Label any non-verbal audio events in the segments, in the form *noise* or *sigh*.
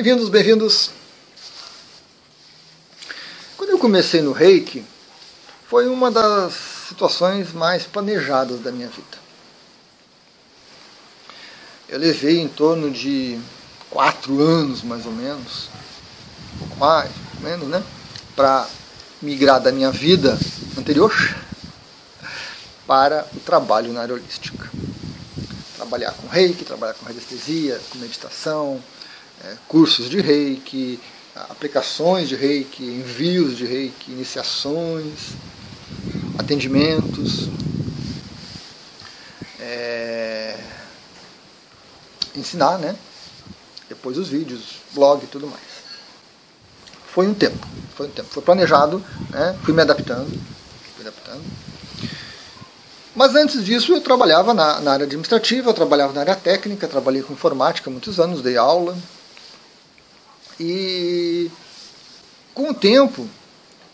Bem-vindos, bem-vindos. Quando eu comecei no reiki, foi uma das situações mais planejadas da minha vida. Eu levei em torno de quatro anos, mais ou menos, um pouco mais, menos, né? Para migrar da minha vida anterior *laughs* para o trabalho na área holística. Trabalhar com reiki, trabalhar com radiestesia, com meditação, é, cursos de reiki, aplicações de reiki, envios de reiki, iniciações, atendimentos, é, ensinar, né? Depois os vídeos, blog e tudo mais. Foi um tempo, foi um tempo. Foi planejado, né? fui me adaptando, fui adaptando. Mas antes disso eu trabalhava na, na área administrativa, eu trabalhava na área técnica, trabalhei com informática muitos anos, dei aula, e com o tempo,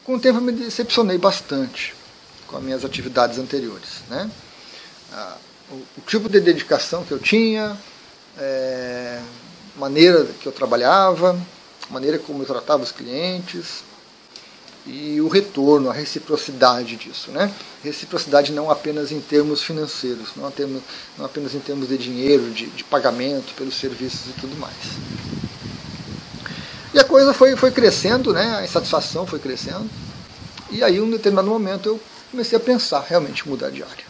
com o tempo eu me decepcionei bastante com as minhas atividades anteriores. Né? Ah, o, tipo de dedicação que eu tinha, é, maneira que eu trabalhava, maneira como eu tratava os clientes e o retorno, a reciprocidade disso. Né? Reciprocidade não apenas em termos financeiros, não, termos, não apenas em termos de dinheiro, de, de pagamento pelos serviços e tudo mais. E a coisa foi, foi crescendo, né? a insatisfação foi crescendo. E aí, em um determinado momento, eu comecei a pensar realmente mudar de área.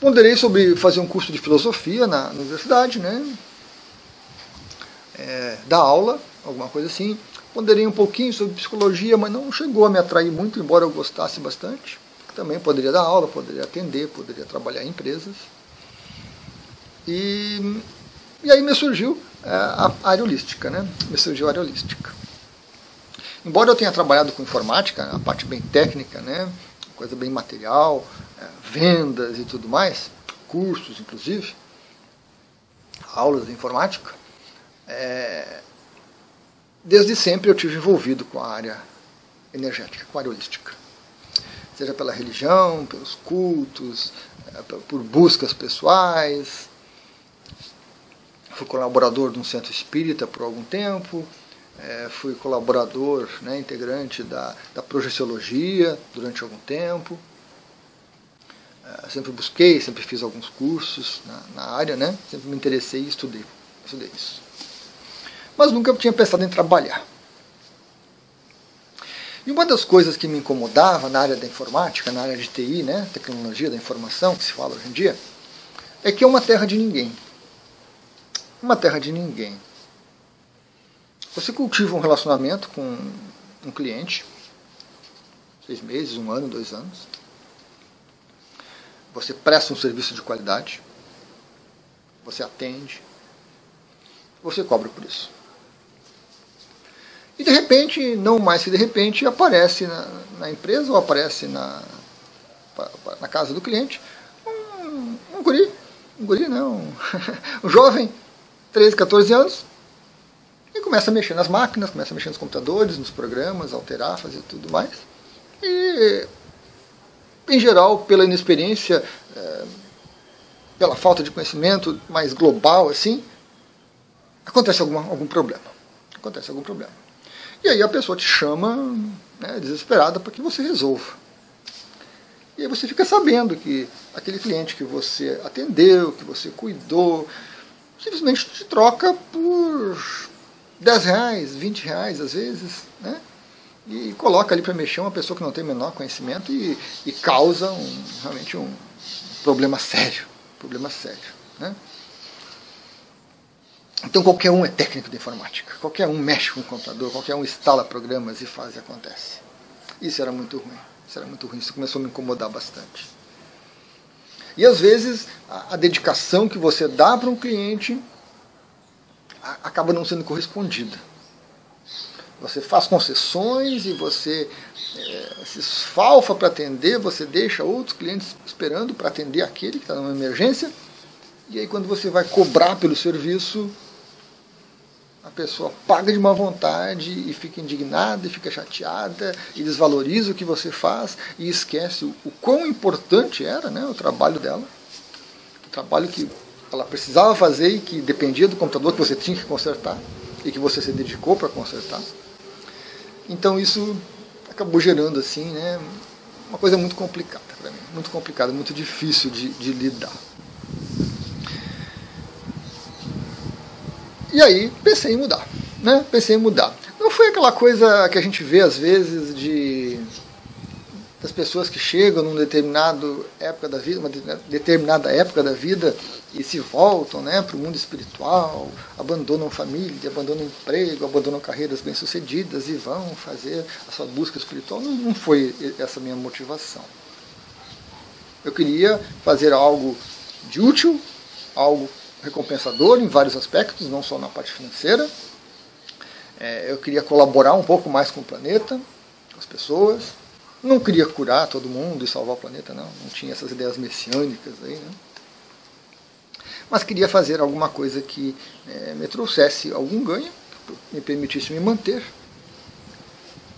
Ponderei sobre fazer um curso de filosofia na, na universidade, né? É, dar aula, alguma coisa assim. Ponderei um pouquinho sobre psicologia, mas não chegou a me atrair muito, embora eu gostasse bastante. Também poderia dar aula, poderia atender, poderia trabalhar em empresas. E, e aí me surgiu a área holística, né? Me surgiu a área holística. Embora eu tenha trabalhado com informática, a parte bem técnica, né? Coisa bem material, é, vendas e tudo mais, cursos inclusive, aulas de informática, é, desde sempre eu tive envolvido com a área energética, com a área holística. Seja pela religião, pelos cultos, é, por buscas pessoais, fui colaborador de um centro espírita por algum tempo, é, fui colaborador, né, integrante da, da projeciologia durante algum tempo. É, sempre busquei, sempre fiz alguns cursos na, na, área, né, sempre me interessei e estudei, estudei isso. Mas nunca tinha pensado em trabalhar. E uma das coisas que me incomodava na área da informática, na área de TI, né, tecnologia da informação, que se fala hoje em dia, é que é uma terra de ninguém uma terra de ninguém. Você cultiva um relacionamento com um cliente, seis meses, um ano, dois anos. Você presta um serviço de qualidade. Você atende. Você cobra por isso. E de repente, não mais que de repente, aparece na, na empresa ou aparece na, na casa do cliente um, um guri, um guri não, *laughs* um, jovem 13, 14 anos, e começa a mexer nas máquinas, começa a mexer nos computadores, nos programas, alterar, fazer tudo mais. E, em geral, pela inexperiência, é, pela falta de conhecimento mais global, assim, acontece alguma, algum problema. Acontece algum problema. E aí a pessoa te chama, né, desesperada, para que você resolva. E aí você fica sabendo que aquele cliente que você atendeu, que você cuidou, simplesmente te troca por 10 reais, 20 reais às vezes, né? E coloca ali para mexer uma pessoa que não tem o menor conhecimento e, e causa um, realmente um problema sério. Problema sério. Né? Então qualquer um é técnico de informática, qualquer um mexe com o computador, qualquer um instala programas e faz e acontece. Isso era muito ruim. Isso era muito ruim, isso começou a me incomodar bastante. E às vezes a, dedicação que você dá para um cliente acaba não sendo correspondida. Você faz concessões e você é, se esfalfa para atender, você deixa outros clientes esperando para atender aquele que está numa emergência. E aí quando você vai cobrar pelo serviço, a pessoa paga de má vontade e fica indignada e fica chateada e desvaloriza o que você faz e esquece o, o quão importante era né, o trabalho dela, o trabalho que ela precisava fazer e que dependia do computador que você tinha que consertar e que você se dedicou para consertar. Então isso acabou gerando assim, né, uma coisa muito complicada para mim, muito complicada, muito difícil de, de lidar. E aí pensei em mudar, né? Pensei em mudar. Não foi aquela coisa que a gente vê às vezes de das pessoas que chegam numa determinada época da vida, uma determinada época da vida e se voltam né, para o mundo espiritual, abandonam família, abandonam emprego, abandonam carreiras bem-sucedidas e vão fazer a sua busca espiritual. Não, não foi essa minha motivação. Eu queria fazer algo de útil, algo recompensador em vários aspectos, não só na parte financeira. É, eu queria colaborar um pouco mais com o planeta, com as pessoas. Não queria curar todo mundo e salvar o planeta, não. Não tinha essas ideias messiânicas aí, né? Mas queria fazer alguma coisa que é, me trouxesse algum ganho, me permitisse me manter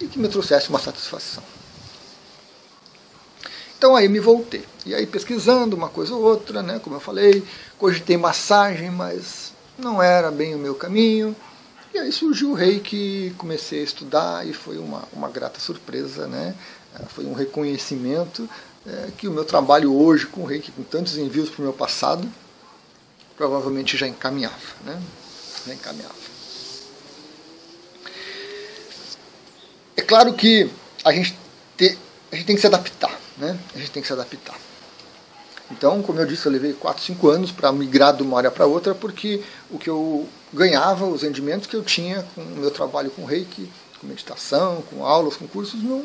e que me trouxesse uma satisfação. Então aí me voltei. E aí pesquisando uma coisa ou outra, né, como eu falei, cogitei massagem, mas não era bem o meu caminho. E aí surgiu o reiki, comecei a estudar e foi uma, uma grata surpresa, né? É, foi um reconhecimento é, que o meu trabalho hoje com o reiki, com tantos envios para o meu passado, provavelmente já encaminhava, né? Já encaminhava. É claro que a gente, te, a gente tem que se adaptar né? A gente tem que se adaptar. Então, como eu disse, eu levei 4, 5 anos para migrar de uma área para outra, porque o que eu ganhava, os rendimentos que eu tinha com o meu trabalho com reiki, com meditação, com aulas, com cursos, não,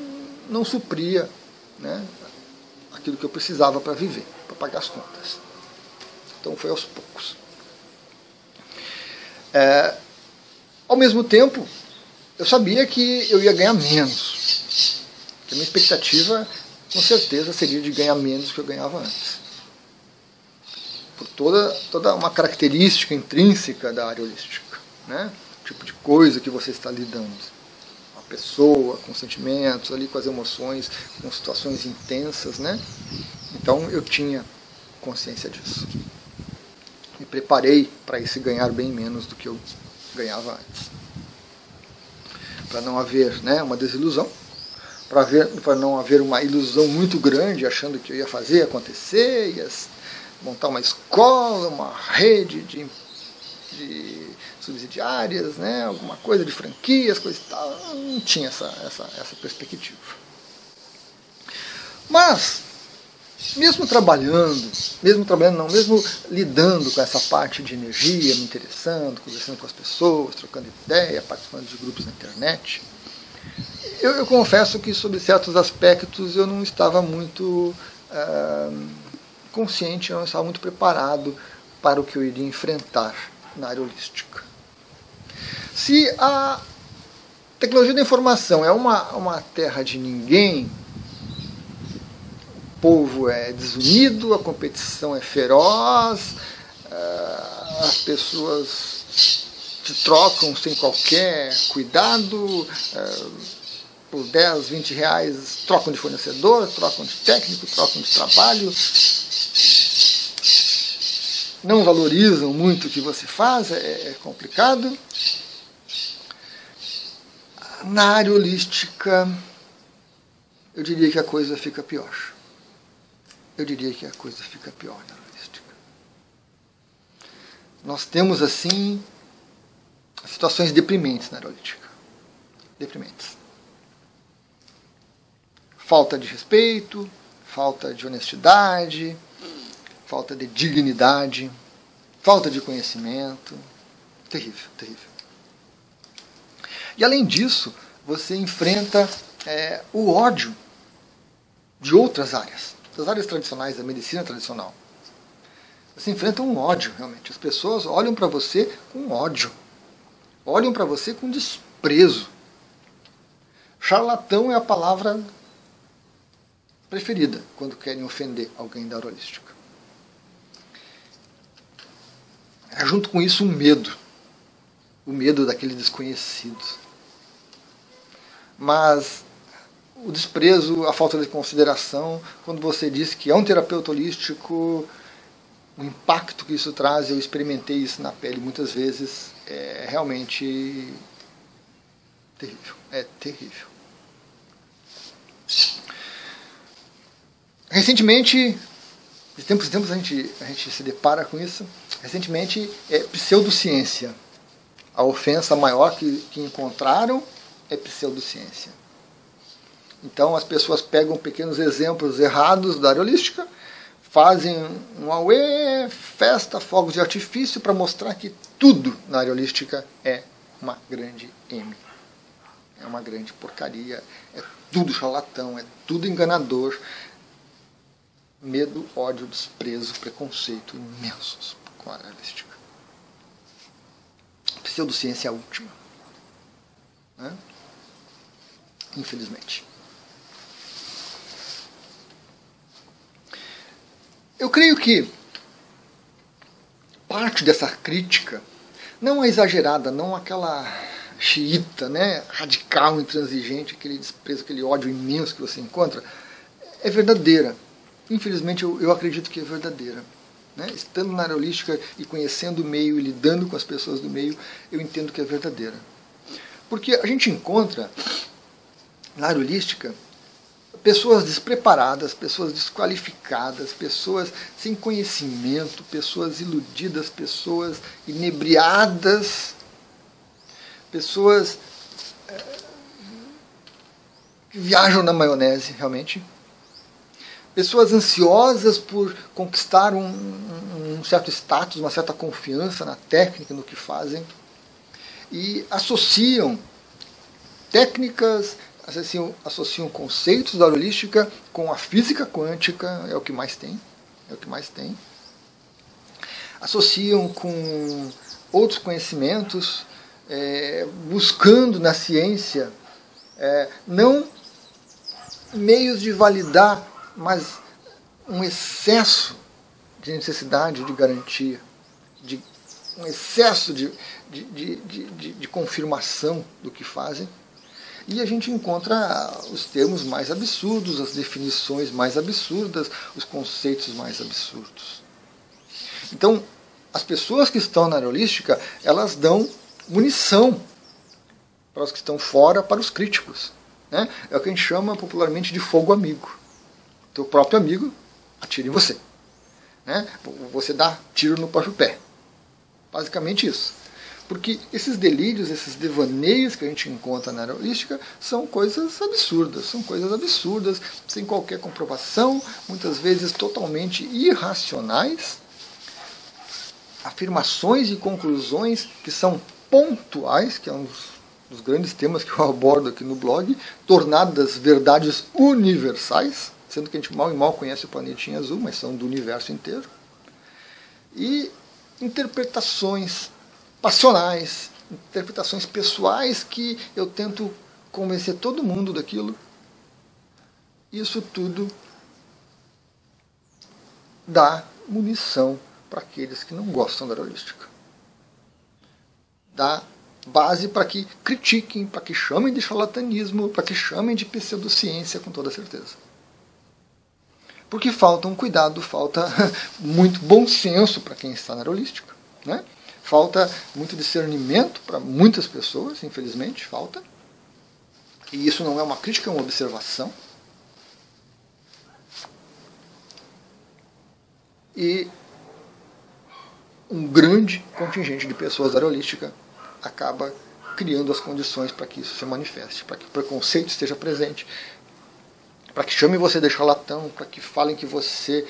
não supria né, aquilo que eu precisava para viver, para pagar as contas. Então foi aos poucos. É, ao mesmo tempo, eu sabia que eu ia ganhar menos. a minha expectativa com certeza seria de ganhar menos do que eu ganhava antes. Por toda, toda uma característica intrínseca da área holística. Né? O tipo de coisa que você está lidando. A pessoa, com sentimentos, ali com as emoções, com situações intensas. Né? Então eu tinha consciência disso. Me preparei para esse ganhar bem menos do que eu ganhava antes. Para não haver né, uma desilusão para não haver uma ilusão muito grande, achando que eu ia fazer acontecer, ia montar uma escola, uma rede de, de subsidiárias, né, alguma coisa de franquias, coisa e tal. Não tinha essa, essa, essa perspectiva. Mas, mesmo trabalhando, mesmo trabalhando não, mesmo lidando com essa parte de energia, me interessando, conversando com as pessoas, trocando ideia, participando de grupos na internet, eu, eu, confesso que, sobre certos aspectos, eu não estava muito uh, consciente, eu não estava muito preparado para o que eu iria enfrentar na área holística. Se a tecnologia da informação é uma, uma terra de ninguém, o povo é desunido, a competição é feroz, uh, as pessoas te trocam sem qualquer cuidado. Uh, por 10, 20 reais, trocam de fornecedor, trocam de técnico, trocam de trabalho, não valorizam muito o que você faz, é, é complicado. Na área holística, eu diria que a coisa fica pior. Eu diria que a coisa fica pior na holística. Nós temos, assim, situações deprimentes na área holística. Deprimentes falta de respeito, falta de honestidade, falta de dignidade, falta de conhecimento. Terrível, terrível. E além disso, você enfrenta é, o ódio de outras áreas, das áreas tradicionais, da medicina tradicional. Você enfrenta um ódio, realmente. As pessoas olham para você com ódio, olham para você com desprezo. Charlatão é a palavra preferida quando querem ofender alguém da holística. É junto com isso um medo, o medo daquele desconhecido. Mas o desprezo, a falta de consideração, quando você diz que é um terapeuta holístico, o impacto que isso traz, eu experimentei isso na pele muitas vezes, é realmente terrível. É terrível. Recentemente, de tempos em tempos a gente, a gente se depara com isso, recentemente é pseudociência. A ofensa maior que, que encontraram é pseudociência. Então as pessoas pegam pequenos exemplos errados da aerolística, fazem um auê, festa, fogos de artifício para mostrar que tudo na aerolística é uma grande M. É uma grande porcaria, é tudo charlatão, é tudo enganador. Medo, ódio, desprezo, preconceito imensos com a aerolística. Pseudociência é a última. Né? Infelizmente. Eu creio que parte dessa crítica não é exagerada, não aquela xiita, né, radical, intransigente, aquele desprezo, aquele ódio imenso que você encontra, é verdadeira. Infelizmente, eu, eu acredito que é verdadeira. Né? Estando na aerolística e conhecendo o meio e lidando com as pessoas do meio, eu entendo que é verdadeira. Porque a gente encontra na aerolística pessoas despreparadas, pessoas desqualificadas, pessoas sem conhecimento, pessoas iludidas, pessoas inebriadas, pessoas é, que viajam na maionese, realmente. Pessoas ansiosas por conquistar um, um certo status, uma certa confiança na técnica, no que fazem, e associam técnicas associam, associam conceitos da holística com a física quântica, é o que mais tem, é o que mais tem. Associam com outros conhecimentos, é, buscando na ciência é, não meios de validar, mas um excesso de necessidade de garantia, de um excesso de, de, de, de, de confirmação do que fazem e a gente encontra os termos mais absurdos, as definições mais absurdas, os conceitos mais absurdos. Então, as pessoas que estão na aerolística, elas dão munição para os que estão fora, para os críticos. Né? É o que a gente chama popularmente de fogo amigo. Teu próprio amigo atira em você. Né? Você dá tiro no próprio pé. Basicamente isso. Porque esses delírios, esses devaneios que a gente encontra na aerolística são coisas absurdas, são coisas absurdas, sem qualquer comprovação, muitas vezes totalmente irracionais. Afirmações e conclusões que são pontuais, que é um dos grandes temas que eu *laughs* abordo aqui no blog, tornadas verdades universais, sendo que a gente mal e mal conhece o planetinha azul, mas são do universo inteiro. E interpretações passionais, interpretações pessoais que eu tento convencer todo mundo daquilo. Isso tudo dá munição para aqueles que não gostam da aerolística. Dá base para que critiquem, para que chamem de charlatanismo, para que chamem de pseudociência com toda certeza. Porque falta um cuidado, falta *laughs* muito bom senso para quem está na aerolística. Né? Falta muito discernimento para muitas pessoas, infelizmente, falta. E isso não é uma crítica, é uma observação. E um grande contingente de pessoas da aerolística acaba criando as condições para que isso se manifeste, para que o preconceito esteja presente, para que chamem você de charlatão, para que falem que você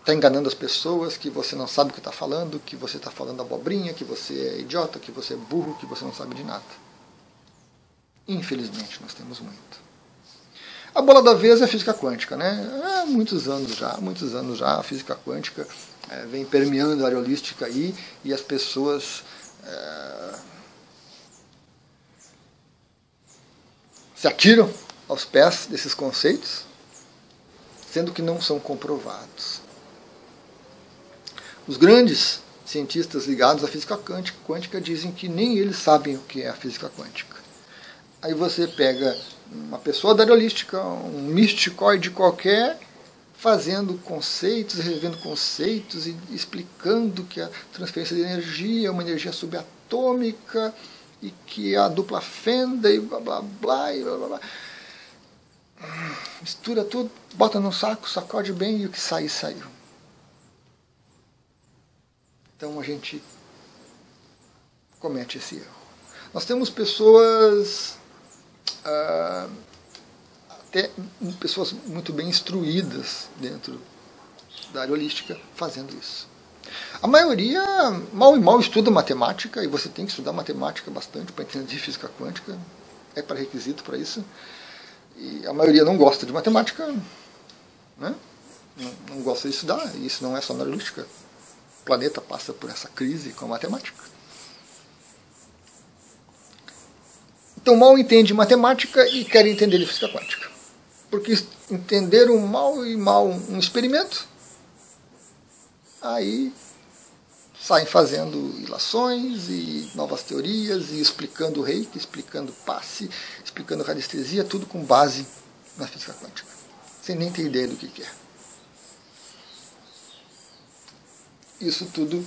está enganando as pessoas, que você não sabe o que está falando, que você está falando abobrinha, que você é idiota, que você é burro, que você não sabe de nada. Infelizmente, nós temos muito. A bola da vez é a física quântica, né? Há muitos anos já, muitos anos já, a física quântica é, vem permeando a aerolística aí e as pessoas é, se atiram aos pés desses conceitos, sendo que não são comprovados. Os grandes cientistas ligados à física quântica dizem que nem eles sabem o que é a física quântica. Aí você pega uma pessoa da aerolística, um místicoide qualquer, fazendo conceitos, revendo conceitos e explicando que a transferência de energia é uma energia subatômica e que a dupla fenda e blá blá blá e blá blá blá. Mistura tudo, bota no saco, sacode bem e o que sai, saiu. Então a gente comete esse erro. Nós temos pessoas, ah, até pessoas muito bem instruídas dentro da área holística fazendo isso. A maioria mal e mal estuda matemática, e você tem que estudar matemática bastante para entender física quântica, é para requisito para isso. E a maioria não gosta de matemática, né? não, não gosta de estudar, e isso não é só na holística. O planeta passa por essa crise com a matemática. Então mal entende matemática e quer entender física quântica. Porque entenderam mal e mal um experimento, aí saem fazendo ilações e novas teorias e explicando o reiki, explicando passe, explicando radiestesia, tudo com base na física quântica, sem nem ter ideia do que é. Isso tudo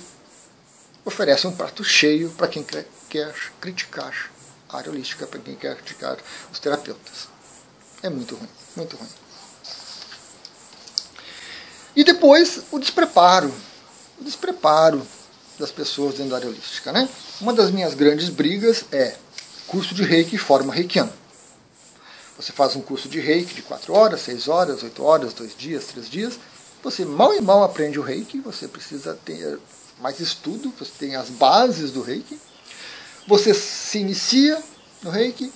oferece um prato cheio para quem quer, quer criticar a área holística, para quem quer criticar os terapeutas. É muito ruim, muito ruim. E depois o despreparo. O despreparo das pessoas dentro da área holística. Né? Uma das minhas grandes brigas é curso de reiki forma reikiano. Você faz um curso de reiki de 4 horas, 6 horas, 8 horas, 2 dias, 3 dias. Você mal e mal aprende o reiki, você precisa ter mais estudo, você tem as bases do reiki. Você se inicia no reiki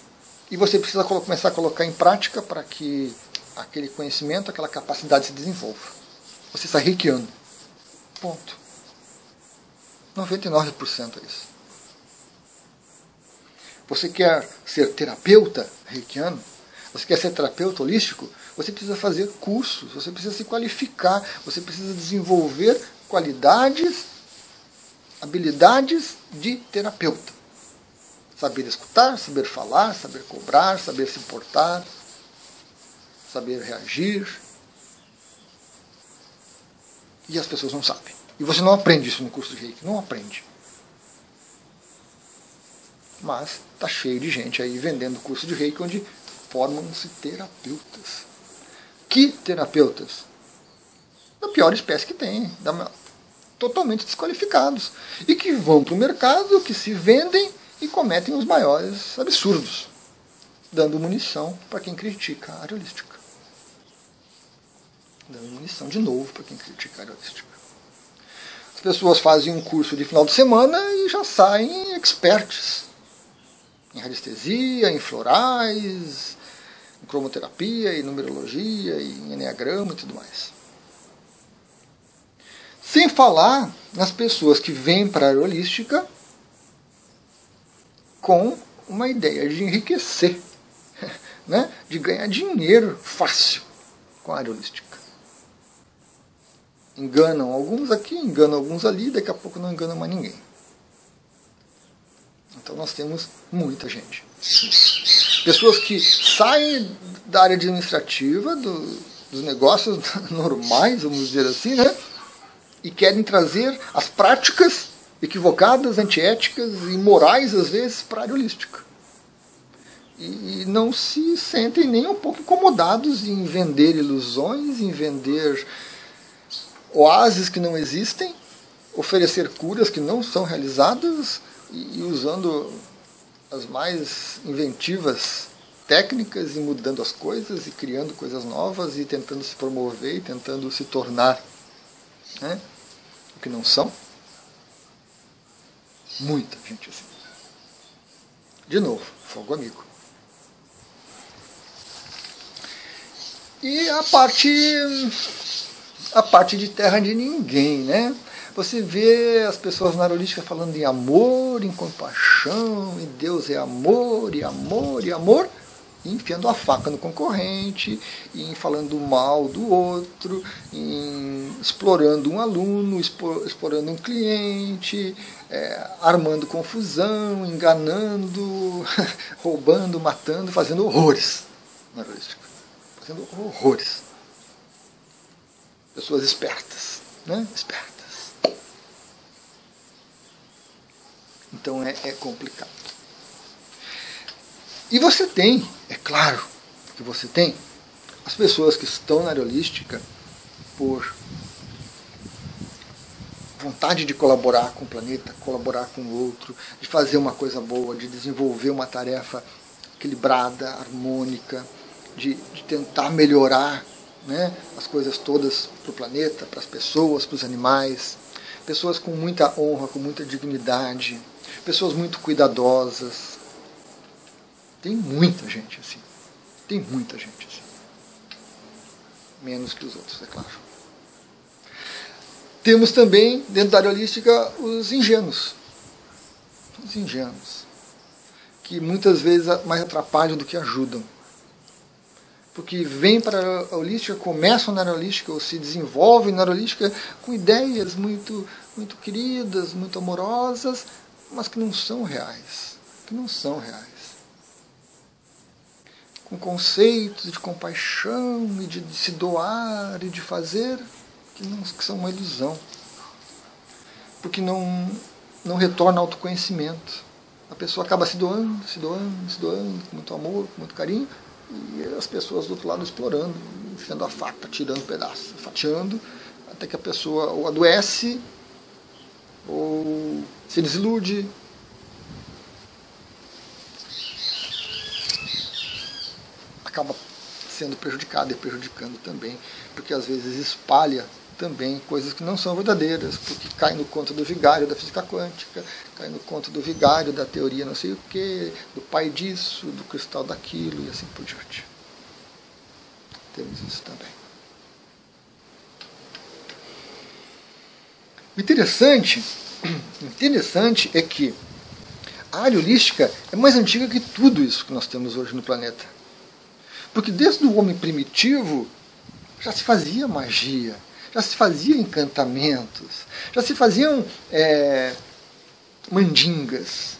e você precisa começar a colocar em prática para que aquele conhecimento, aquela capacidade se desenvolva. Você está reikiano. Ponto. 99% é isso. Você quer ser terapeuta reikiano? Você quer ser terapeuta holístico? Você precisa fazer cursos, você precisa se qualificar, você precisa desenvolver qualidades, habilidades de terapeuta. Saber escutar, saber falar, saber cobrar, saber se portar, saber reagir. E as pessoas não sabem. E você não aprende isso no curso de reiki, não aprende. Mas está cheio de gente aí vendendo curso de reiki onde formam-se terapeutas. Que terapeutas? Da pior espécie que tem, da, totalmente desqualificados. E que vão para o mercado, que se vendem e cometem os maiores absurdos, dando munição para quem critica a área holística. Dando munição de novo para quem critica a área holística. As pessoas fazem um curso de final de semana e já saem experts em radiestesia, em florais, em cromoterapia, em numerologia, em enneagrama e tudo mais. Sem falar nas pessoas que vêm para a área holística com uma ideia de enriquecer, *laughs* né? de ganhar dinheiro fácil com a área holística enganam alguns aqui, enganam alguns ali, daqui a pouco não enganam mais ninguém. Então nós temos muita gente. Pessoas que saem da área administrativa, do, dos negócios *laughs* normais, vamos dizer assim, né? E querem trazer as práticas equivocadas, antiéticas e morais, às vezes, para a área holística. E, e não se sentem nem um pouco incomodados em vender ilusões, em vender oásis que não existem, oferecer curas que não são realizadas e, usando as mais inventivas técnicas e mudando as coisas e criando coisas novas e tentando se promover e tentando se tornar né, o que não são. Muita gente assim. De novo, fogo amigo. E a parte a parte de terra de ninguém, né? Você vê as pessoas na holística falando em amor, em compaixão, e Deus é amor, e amor, e amor, e enfiando a faca no concorrente, em falando mal do outro, explorando um aluno, explorando um cliente, é, armando confusão, enganando, *laughs* roubando, matando, fazendo horrores na holística. Fazendo horrores. Pessoas espertas, né? Espertas. Então é, é complicado. E você tem, é claro que você tem, as pessoas que estão na aerolística por vontade de colaborar com o planeta, colaborar com o outro, de fazer uma coisa boa, de desenvolver uma tarefa equilibrada, harmônica, de, de tentar melhorar né, as coisas todas para o planeta, para as pessoas, para os animais. Pessoas com muita honra, com muita dignidade, pessoas muito cuidadosas. Tem muita gente assim. Tem muita gente assim. Menos que os outros, é claro. Temos também, dentro da aerolística, os ingênuos. Os ingênuos. Que muitas vezes mais atrapalham do que ajudam. Porque vêm para a aerolística, começam na aerolística ou se desenvolvem na aerolística com ideias muito, muito queridas, muito amorosas, mas que não são reais. Que não são reais. Com conceitos de compaixão e de, de se doar e de fazer que, não, que são uma ilusão. Porque não, não retorna autoconhecimento. A pessoa acaba se doando, se doando, se doando, com muito amor, com muito carinho, e as pessoas do outro lado explorando, enfiando a faca, tirando pedaços, fatiando, até que a pessoa ou adoece, ou se desilude, acaba sendo prejudicado e prejudicando também, porque às vezes espalha também coisas que não são verdadeiras, porque cai no conto do vigário da física quântica, cai no conto do vigário da teoria não sei o que, do pai disso, do cristal daquilo e assim por diante. Temos isso também. Interessante, interessante é que a área holística é mais antiga que tudo isso que nós temos hoje no planeta. Porque desde o homem primitivo já se fazia magia, já se faziam encantamentos, já se faziam é, mandingas,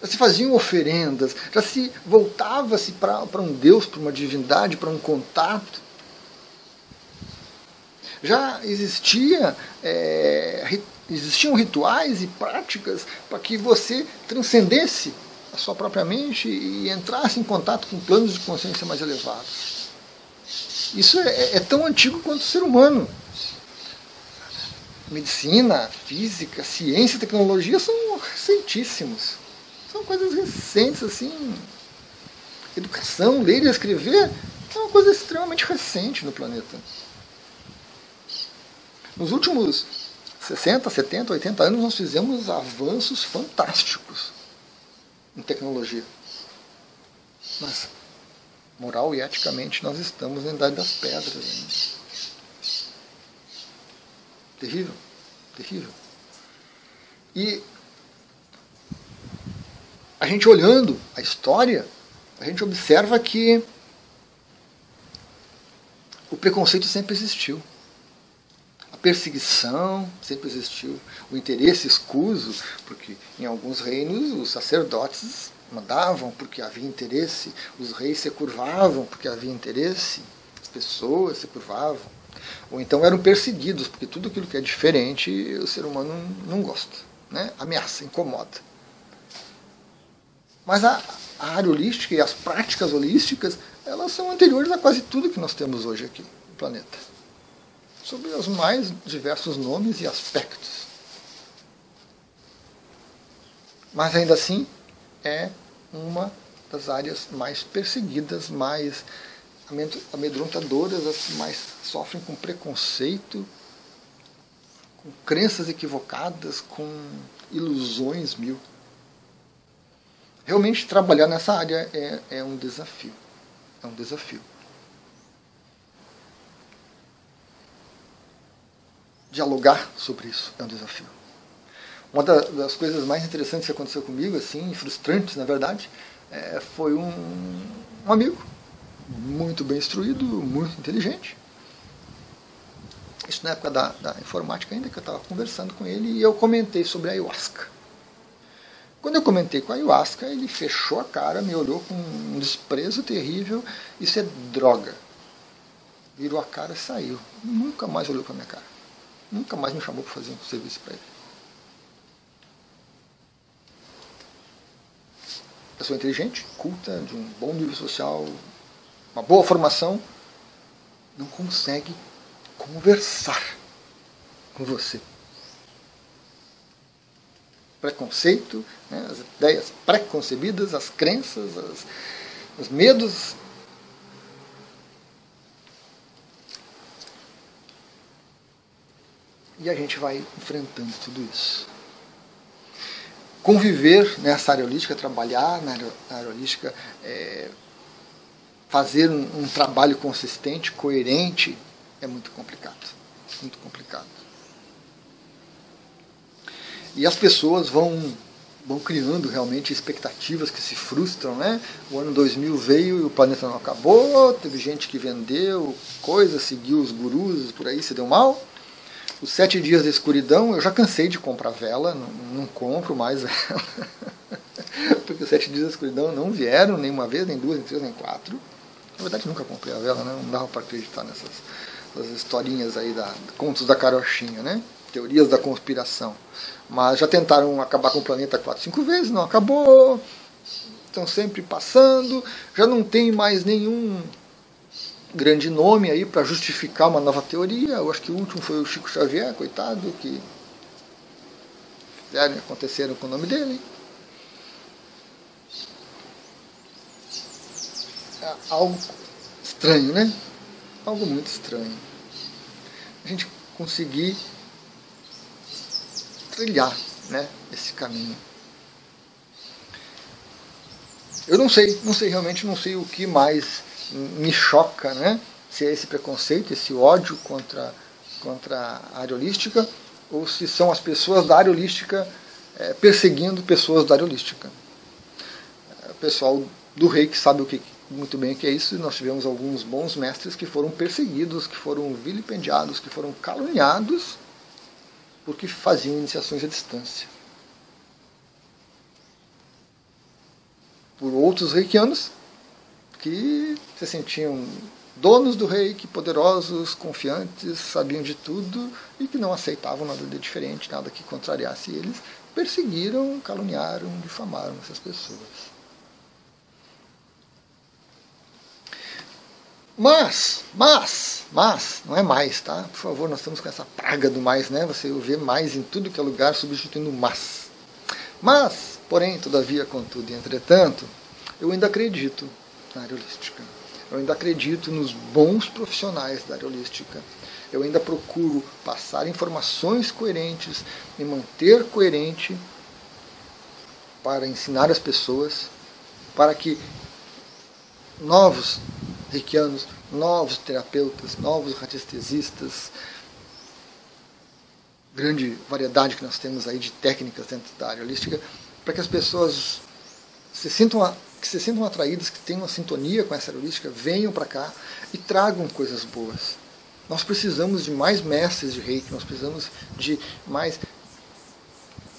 já se faziam oferendas, já se voltava-se para um Deus, para uma divindade, para um contato. Já existia, é, existiam rituais e práticas para que você transcendesse a sua própria mente e entrasse em contato com planos de consciência mais elevados. Isso é, é tão antigo quanto o ser humano. Medicina, física, ciência, tecnologia são recentíssimos. São coisas recentes, assim. Educação, ler e escrever é uma coisa extremamente recente no planeta. Nos últimos 60, 70, 80 anos nós fizemos avanços fantásticos em tecnologia. Mas moral e eticamente nós estamos na idade das pedras. Né? Terrível, terrível. E a gente olhando a história, a gente observa que o preconceito sempre existiu. A perseguição sempre existiu. O interesse escuso, porque em alguns reinos os sacerdotes mandavam porque havia interesse, os reis se curvavam porque havia interesse, as pessoas se curvavam. Ou então eram perseguidos, porque tudo aquilo que é diferente o ser humano não gosta, né? ameaça, incomoda. Mas a, a área holística e as práticas holísticas, elas são anteriores a quase tudo que nós temos hoje aqui no planeta. Sob os mais diversos nomes e aspectos. Mas ainda assim, é uma das áreas mais perseguidas, mais amedrontadoras, as que mais sofrem com preconceito, com crenças equivocadas, com ilusões mil. Realmente trabalhar nessa área é, é um desafio. É um desafio. Dialogar sobre isso é um desafio. Uma das coisas mais interessantes que aconteceu comigo, assim, frustrantes na verdade, é, foi um, um amigo muito bem instruído, muito inteligente. Isso na época da, da informática ainda, que eu estava conversando com ele e eu comentei sobre a ayahuasca. Quando eu comentei com a ayahuasca, ele fechou a cara, me olhou com um desprezo terrível. Isso é droga. virou a cara e saiu. Nunca mais olhou para minha cara. Nunca mais me chamou para fazer um serviço para ele. Pessoa inteligente, culta, de um bom nível social, uma boa formação, não consegue conversar com você. Preconceito, né, as ideias preconcebidas, as crenças, as, os medos. E a gente vai enfrentando tudo isso. Conviver nessa área trabalhar na área é, fazer um, um trabalho consistente, coerente, é muito complicado. Muito complicado. E as pessoas vão, vão criando realmente expectativas que se frustram, né? O ano 2000 veio e o planeta não acabou, teve gente que vendeu coisas, seguiu os gurus, por aí se deu mal. Os sete dias da escuridão, eu já cansei de comprar vela, não, não compro mais *laughs* vela. Porque os sete dias da escuridão não vieram nem uma vez, nem duas, nem três, nem quatro. Na verdade, nunca comprei a vela, né? não dava para acreditar nessas, nessas historinhas aí da contos da carochinha, né? Teorias da conspiração. Mas já tentaram acabar com o planeta quatro, cinco vezes, não acabou. Estão sempre passando. Já não tem mais nenhum grande nome aí para justificar uma nova teoria. Eu acho que o último foi o Chico Xavier, coitado, que fizeram, aconteceram com o nome dele. É algo estranho, né? Algo muito estranho. A gente conseguir trilhar né, esse caminho. Eu não sei, não sei realmente, não sei o que mais me choca, né? Se é esse preconceito, esse ódio contra, contra a área holística, ou se são as pessoas da área holística é, perseguindo pessoas da área holística. O pessoal do rei que sabe o que, muito bem o que é isso, e nós tivemos alguns bons mestres que foram perseguidos, que foram vilipendiados, que foram caluniados porque faziam iniciações à distância. Por outros reikianos que se sentiam donos do reiki, poderosos, confiantes, sabiam de tudo e que não aceitavam nada de diferente, nada que contrariasse eles, perseguiram, caluniaram, difamaram essas pessoas. Mas, mas, mas, não é mais, tá? Por favor, nós estamos com essa praga do mais, né? Você vê mais em tudo que é lugar substituindo mas. Mas, porém, todavia, contudo e entretanto, eu ainda acredito na área holística. Eu ainda acredito nos bons profissionais da área holística. Eu ainda procuro passar informações coerentes, me manter coerente para ensinar as pessoas, para que novos reikianos, novos terapeutas, novos radiestesistas, grande variedade que nós temos aí de técnicas dentro da área holística, para que as pessoas se sintam, que se sintam atraídas, que tenham uma sintonia com essa área holística, venham para cá e tragam coisas boas. Nós precisamos de mais mestres de reiki, nós precisamos de mais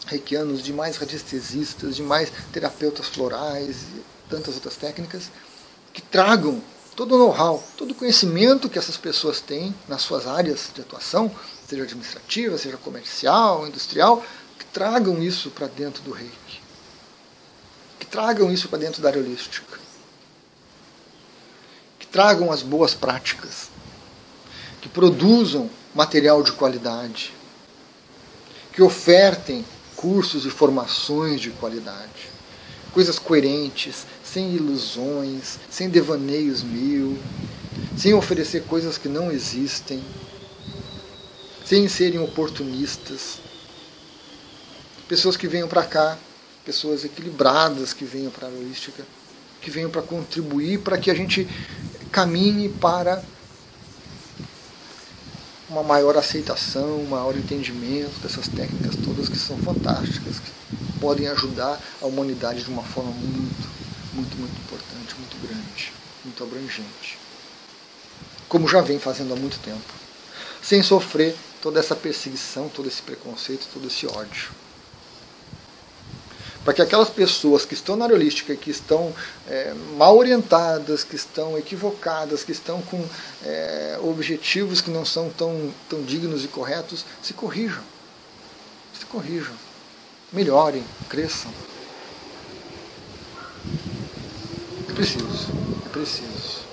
reikianos, de mais radiestesistas, de mais terapeutas florais e tantas outras técnicas que tragam todo o know-how, todo o conhecimento que essas pessoas têm nas suas áreas de atuação, seja administrativa, seja comercial, industrial, que tragam isso para dentro do reiki. Tragam isso para dentro da área holística. Que tragam as boas práticas. Que produzam material de qualidade. Que ofertem cursos e formações de qualidade. Coisas coerentes, sem ilusões, sem devaneios mil, sem oferecer coisas que não existem, sem serem oportunistas. Pessoas que venham para cá, pessoas equilibradas que venham para a logística, que venham para contribuir para que a gente caminhe para uma maior aceitação, um maior entendimento dessas técnicas todas que são fantásticas, que podem ajudar a humanidade de uma forma muito muito, muito importante, muito grande, muito abrangente. Como já vem fazendo há muito tempo. Sem sofrer toda essa perseguição, todo esse preconceito, todo esse ódio. Para que aquelas pessoas que estão na aerolística, que estão é, mal orientadas, que estão equivocadas, que estão com é, objetivos que não são tão, tão dignos e corretos, se corrijam. Se corrijam. Melhorem, cresçam. É preciso, é preciso.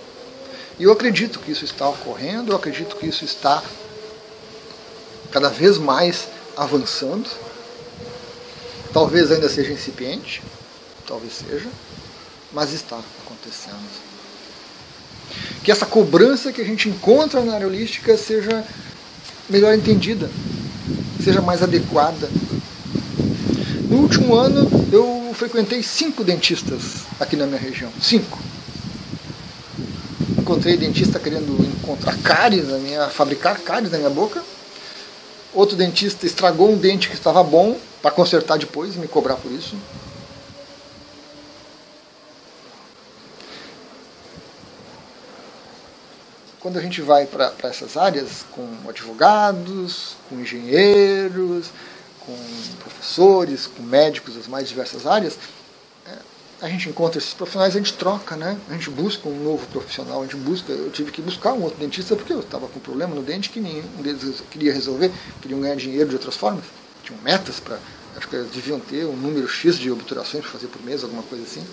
E eu acredito que isso está ocorrendo, eu acredito que isso está cada vez mais avançando. Talvez ainda seja incipiente, talvez seja, mas está acontecendo. Que essa cobrança que a gente encontra na aerolística seja melhor entendida, seja mais adequada. No último ano eu frequentei cinco dentistas aqui na minha região. Cinco. Encontrei dentista querendo encontrar cáries na minha, fabricar cáries na minha boca Outro dentista estragou um dente que estava bom para consertar depois e me cobrar por isso. Quando a gente vai para essas áreas com advogados, com engenheiros, com professores, com médicos das mais diversas áreas, a gente encontra esses profissionais, a gente troca, né? A gente busca um novo profissional, a gente busca. Eu tive que buscar um outro dentista porque eu estava com um problema no dente que nenhum deles queria resolver, queriam ganhar dinheiro de outras formas, tinham metas para. Acho que eles deviam ter um número X de obturações para fazer por mês, alguma coisa assim.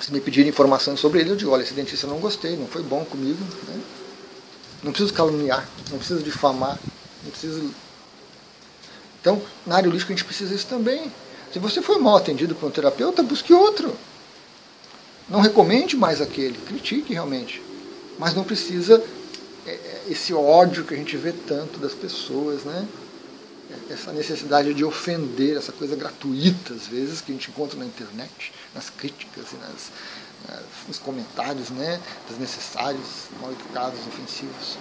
Se me pedirem informações sobre ele, eu digo: olha, esse dentista eu não gostei, não foi bom comigo. Né? Não preciso caluniar, não preciso difamar, não preciso. Então, na área holística a gente precisa isso também. Se você foi mal atendido por um terapeuta, busque outro. Não recomende mais aquele, critique realmente. Mas não precisa esse ódio que a gente vê tanto das pessoas, né? Essa necessidade de ofender, essa coisa gratuita, às vezes, que a gente encontra na internet, nas críticas e nas, nas, nos comentários né? desnecessários, mal educados, ofensivos.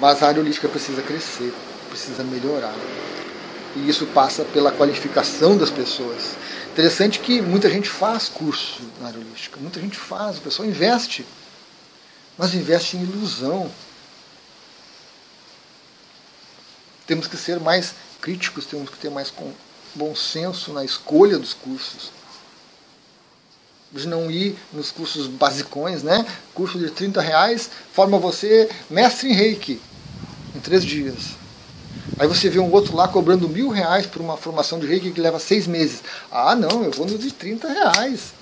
Mas a área holística precisa crescer, precisa melhorar e isso passa pela qualificação das pessoas. Interessante que muita gente faz curso na área holística, muita gente faz, o pessoal investe, mas investe em ilusão. Temos que ser mais críticos, temos que ter mais bom senso na escolha dos cursos. De não ir nos cursos basicões, né? Curso de 30 reais forma você mestre em reiki em três dias. Aí você vê um outro lá cobrando mil reais por uma formação de reiki que leva seis meses. Ah, não, eu vou no de 30 reais.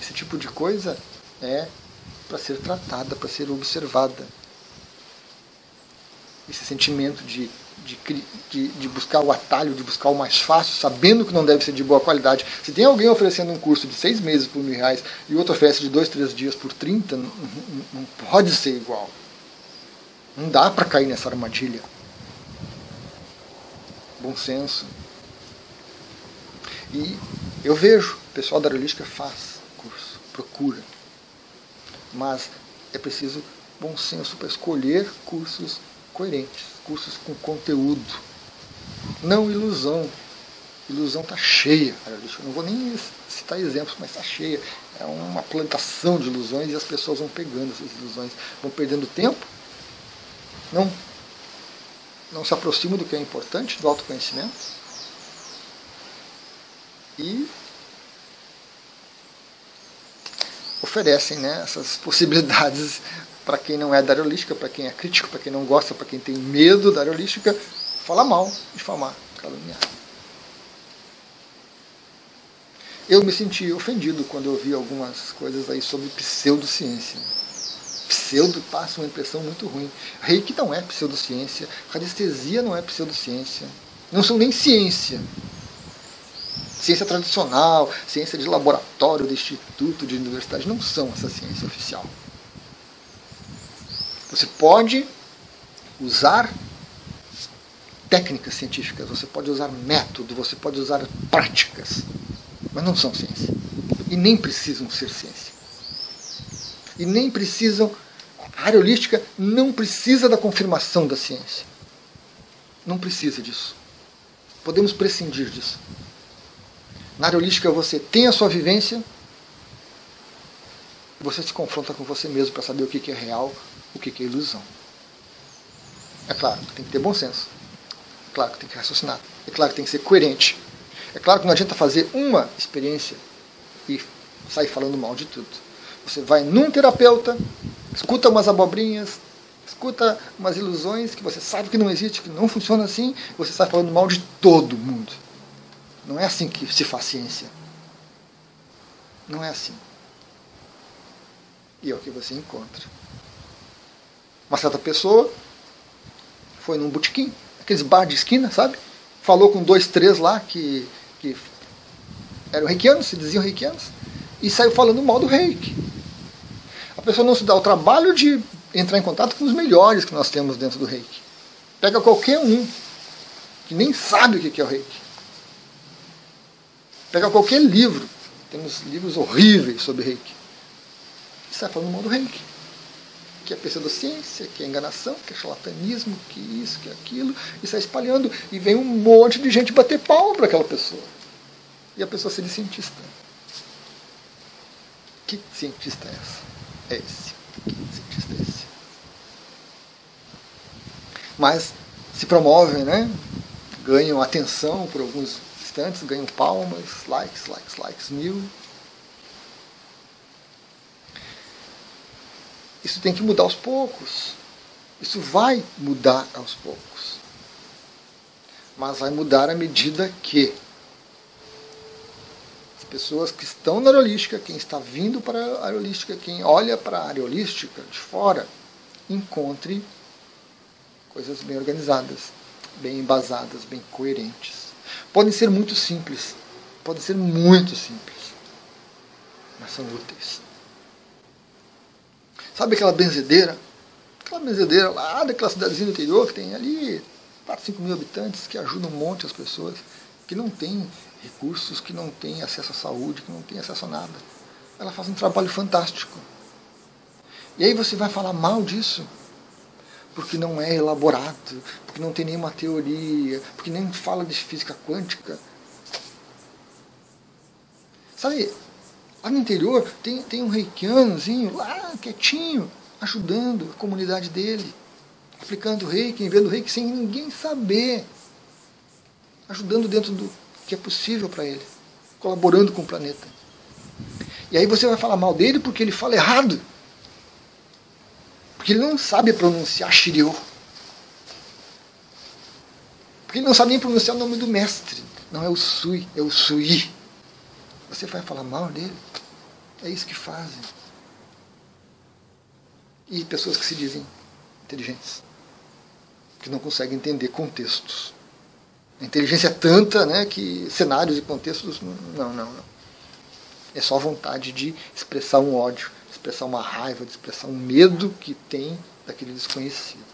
Esse tipo de coisa é para ser tratada, para ser observada. Esse sentimento de, de, de, de, buscar o atalho, de buscar o mais fácil, sabendo que não deve ser de boa qualidade. Se tem alguém oferecendo um curso de seis meses por mil reais e outro oferece de dois, três dias por 30, não, não, não pode ser igual. Não dá para cair nessa armadilha. Bom senso. E eu vejo, o pessoal da aerolística faz curso, procura. Mas é preciso bom senso para escolher cursos coerentes, cursos com conteúdo. Não ilusão. Ilusão está cheia. Eu não vou nem citar exemplos, mas está cheia. É uma plantação de ilusões e as pessoas vão pegando essas ilusões, vão perdendo tempo não, não se aproximam do que é importante, do autoconhecimento. E oferecem né, essas possibilidades para quem não é da holística, para quem é crítico, para quem não gosta, para quem tem medo da holística, falar mal, difamar, caluniar. Eu me senti ofendido quando eu vi algumas coisas aí sobre pseudociência pseudo passa uma impressão muito ruim. Reiki não é pseudociência, radiestesia não é pseudociência, não são nem ciência. Ciência tradicional, ciência de laboratório, de instituto, de universidade, não são essa ciência oficial. Você pode usar técnicas científicas, você pode usar método, você pode usar práticas, mas não são ciência. E nem precisam ser ciência e nem precisam. A área holística não precisa da confirmação da ciência. Não precisa disso. Podemos prescindir disso. Na área holística você tem a sua vivência, você se confronta com você mesmo para saber o que é real, o que é ilusão. É claro que tem que ter bom senso. É claro que tem que raciocinar. É claro que tem que ser coerente. É claro que não adianta fazer uma experiência e sair falando mal de tudo. Você vai num terapeuta, escuta umas abobrinhas, escuta umas ilusões que você sabe que não existe, que não funciona assim, você sai falando mal de todo mundo. Não é assim que se faz ciência. Não é assim. E é o que você encontra. Uma certa pessoa foi num botequim, aqueles bar de esquina, sabe? Falou com dois, três lá que, que eram reikianos, se diziam reikianos, e saiu falando mal do reiki. A pessoa não se dá o trabalho de entrar em contato com os melhores que nós temos dentro do reiki. Pega qualquer um que nem sabe o que é o reiki. Pega qualquer livro. Temos livros horríveis sobre reiki. E sai falando mal do reiki. Que é pseudociência, que é enganação, que é charlatanismo, que isso, que é aquilo. E sai espalhando. E vem um monte de gente bater palma para aquela pessoa. E a pessoa se diz cientista. Que cientista é essa? É esse. Que cientista é esse? mas se promovem, né? ganham atenção por alguns instantes, ganham palmas, likes, likes, likes, mil. Isso tem que mudar aos poucos. Isso vai mudar aos poucos. Mas vai mudar à medida que as pessoas que estão na aerolística, quem está vindo para a aerolística, quem olha para a aerolística de fora, encontre coisas bem organizadas, bem embasadas, bem coerentes. Podem ser muito simples, podem ser muito simples, mas são úteis. Sabe aquela benzedeira? Aquela benzedeira lá daquela cidadezinha do interior que tem ali 4, 5 mil habitantes que ajudam um monte as pessoas, que não têm recursos, que não têm acesso à saúde, que não têm acesso a nada. Ela faz um trabalho fantástico. E aí você vai falar mal disso? Porque não é elaborado, porque não tem nenhuma teoria, porque nem fala de física quântica. Sabe, lá no interior tem, tem um reikianozinho lá, quietinho, ajudando a comunidade dele, aplicando reiki, enviando reiki sem ninguém saber, ajudando dentro do que é possível para ele, colaborando com o planeta. E aí você vai falar mal dele porque ele fala errado. Porque ele não sabe pronunciar Shiryu. Porque ele não sabe nem pronunciar o nome do mestre. Não é o Sui, é o Sui. Você vai falar mal dele? É isso que fazem. E pessoas que se dizem inteligentes, que não conseguem entender contextos. A inteligência é tanta né, que cenários e contextos. Não, não, não. É só vontade de expressar um ódio expressar uma raiva, de expressar um medo que tem daquele desconhecido.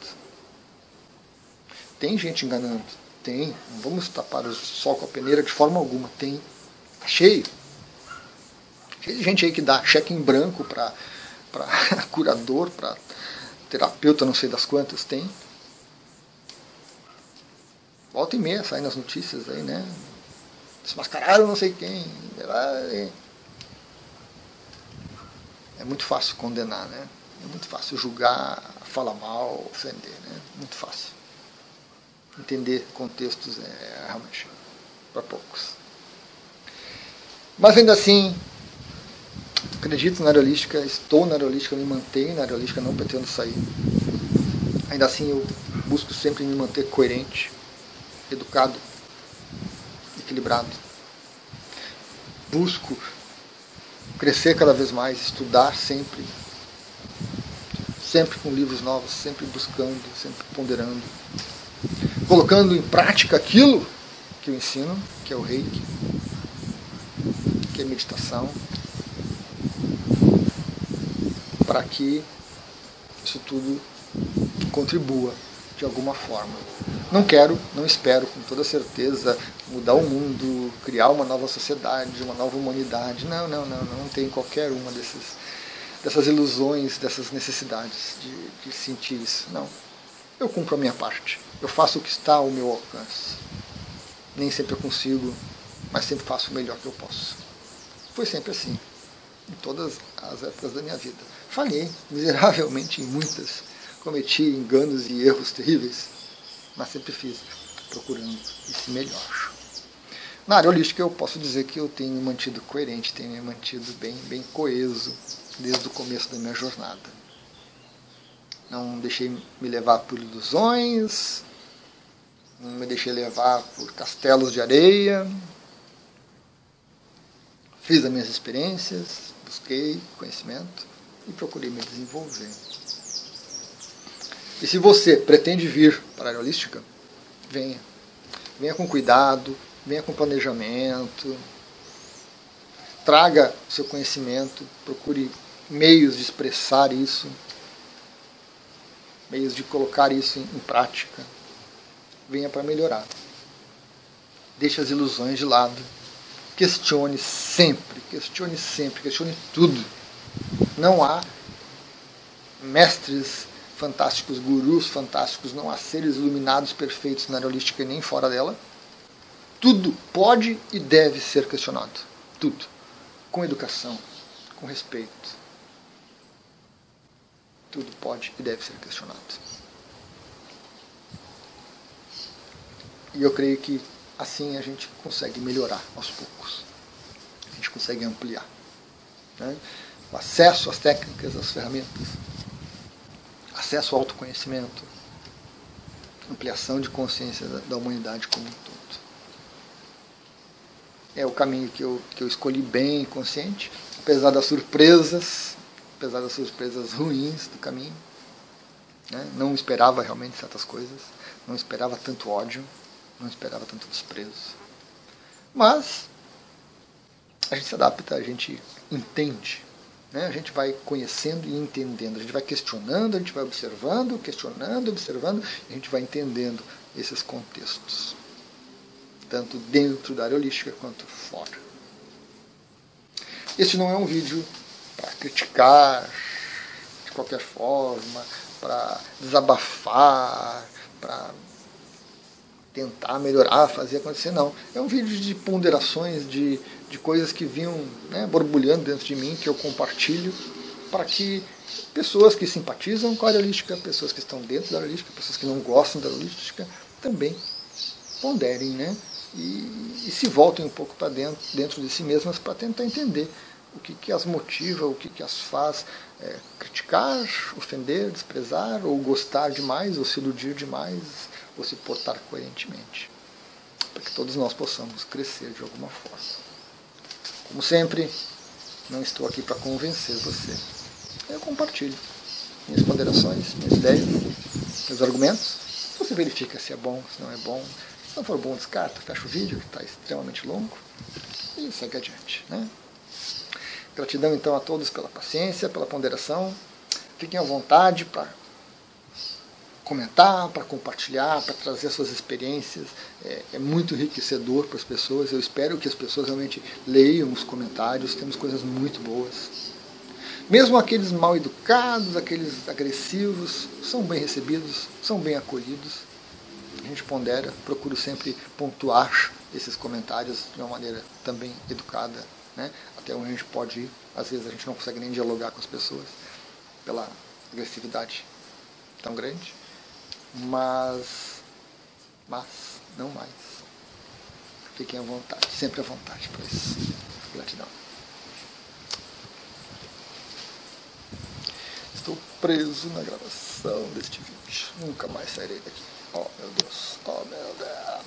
Tem gente enganando? Tem. Não vamos tapar o sol com a peneira de forma alguma. Tem. Está cheio. Cheio de gente aí que dá cheque em branco para *laughs* curador, para terapeuta, não sei das quantas. Tem. Volta e meia sai nas notícias aí, né? Desmascararam não sei quem. É muito fácil condenar, né? É muito fácil julgar, falar mal, ofender, né? Muito fácil. Entender contextos é realmente para poucos. Mas ainda assim, acredito na aerolística, estou na aerolística, me mantenho na aerolística, não pretendo sair. Ainda assim, eu busco sempre me manter coerente, educado, equilibrado. Busco crescer cada vez mais, estudar sempre, sempre com livros novos, sempre buscando, sempre ponderando, colocando em prática aquilo que eu ensino, que é o reiki, que é meditação, para que isso tudo contribua de alguma forma. Não quero, não espero, com toda certeza, mudar o mundo, criar uma nova sociedade, uma nova humanidade. Não, não, não, não tem qualquer uma desses, dessas ilusões, dessas necessidades de, de sentir isso. Não. Eu cumpro a minha parte. Eu faço o que está ao meu alcance. Nem sempre eu consigo, mas sempre faço o melhor que eu posso. Foi sempre assim, em todas as épocas da minha vida. Falhei miseravelmente em muitas cometi enganos e erros terríveis, mas sempre fiz procurando esse melhor. Na área holística eu posso dizer que eu tenho mantido coerente, tenho me mantido bem, bem coeso desde o começo da minha jornada. Não deixei me levar por ilusões, não me deixei levar por castelos de areia. Fiz as minhas experiências, busquei conhecimento e procurei me desenvolver. E se você pretende vir para a holística, venha. Venha com cuidado, venha com planejamento, traga seu conhecimento, procure meios de expressar isso, meios de colocar isso em, prática. Venha para melhorar. Deixe as ilusões de lado. Questione sempre, questione sempre, questione tudo. Não há mestres fantásticos, gurus fantásticos, não há seres iluminados perfeitos na holística e nem fora dela. Tudo pode e deve ser questionado. Tudo. Com educação, com respeito. Tudo pode e deve ser questionado. E eu creio que assim a gente consegue melhorar aos poucos. A gente consegue ampliar. Né? O acesso às técnicas, às ferramentas, acesso ao autoconhecimento, ampliação de consciência da, da humanidade como um todo é o caminho que eu, que eu escolhi bem consciente, apesar das surpresas, apesar das surpresas ruins do caminho. Né? Não esperava realmente certas coisas, não esperava tanto ódio, não esperava tanto desprezo. Mas a gente se adapta, a gente entende, né? a gente vai conhecendo e entendendo, a gente vai questionando, a gente vai observando, questionando, observando, a gente vai entendendo esses contextos tanto dentro da área holística quanto fora. Este não é um vídeo para criticar de qualquer forma, para desabafar, para tentar melhorar, fazer acontecer, não. É um vídeo de ponderações, de, de coisas que vinham né, borbulhando dentro de mim, que eu compartilho, para que pessoas que simpatizam com a área holística, pessoas que estão dentro da área holística, pessoas que não gostam da área holística, também ponderem, né? e, e se voltem um pouco para dentro, dentro de si mesmas para tentar entender o que, que as motiva, o que, que as faz é, criticar, ofender, desprezar, ou gostar demais, ou se iludir demais, ou se portar coerentemente. Para que todos nós possamos crescer de alguma forma. Como sempre, não estou aqui para convencer você. Eu compartilho minhas ponderações, minhas ideias, meus argumentos. Você verifica se é bom, se não é bom, se não for bom, descarta, fecha o vídeo, que está extremamente longo, e segue adiante. Né? Gratidão então a todos pela paciência, pela ponderação. Fiquem à vontade para comentar, para compartilhar, para trazer suas experiências. É, é, muito enriquecedor para as pessoas. Eu espero que as pessoas realmente leiam os comentários. Temos coisas muito boas. Mesmo aqueles mal educados, aqueles agressivos, são bem recebidos, são bem acolhidos a gente pondera, procuro sempre pontuar esses comentários de uma maneira também educada, né? até onde a gente pode ir. Às vezes a gente não consegue nem dialogar com as pessoas pela agressividade tão grande, mas, mas não mais. Fiquem à vontade, sempre à vontade isso. Gratidão. Estou preso na gravação deste vídeo. Nunca mais sairei daqui. Oh meu Deus, oh meu Deus.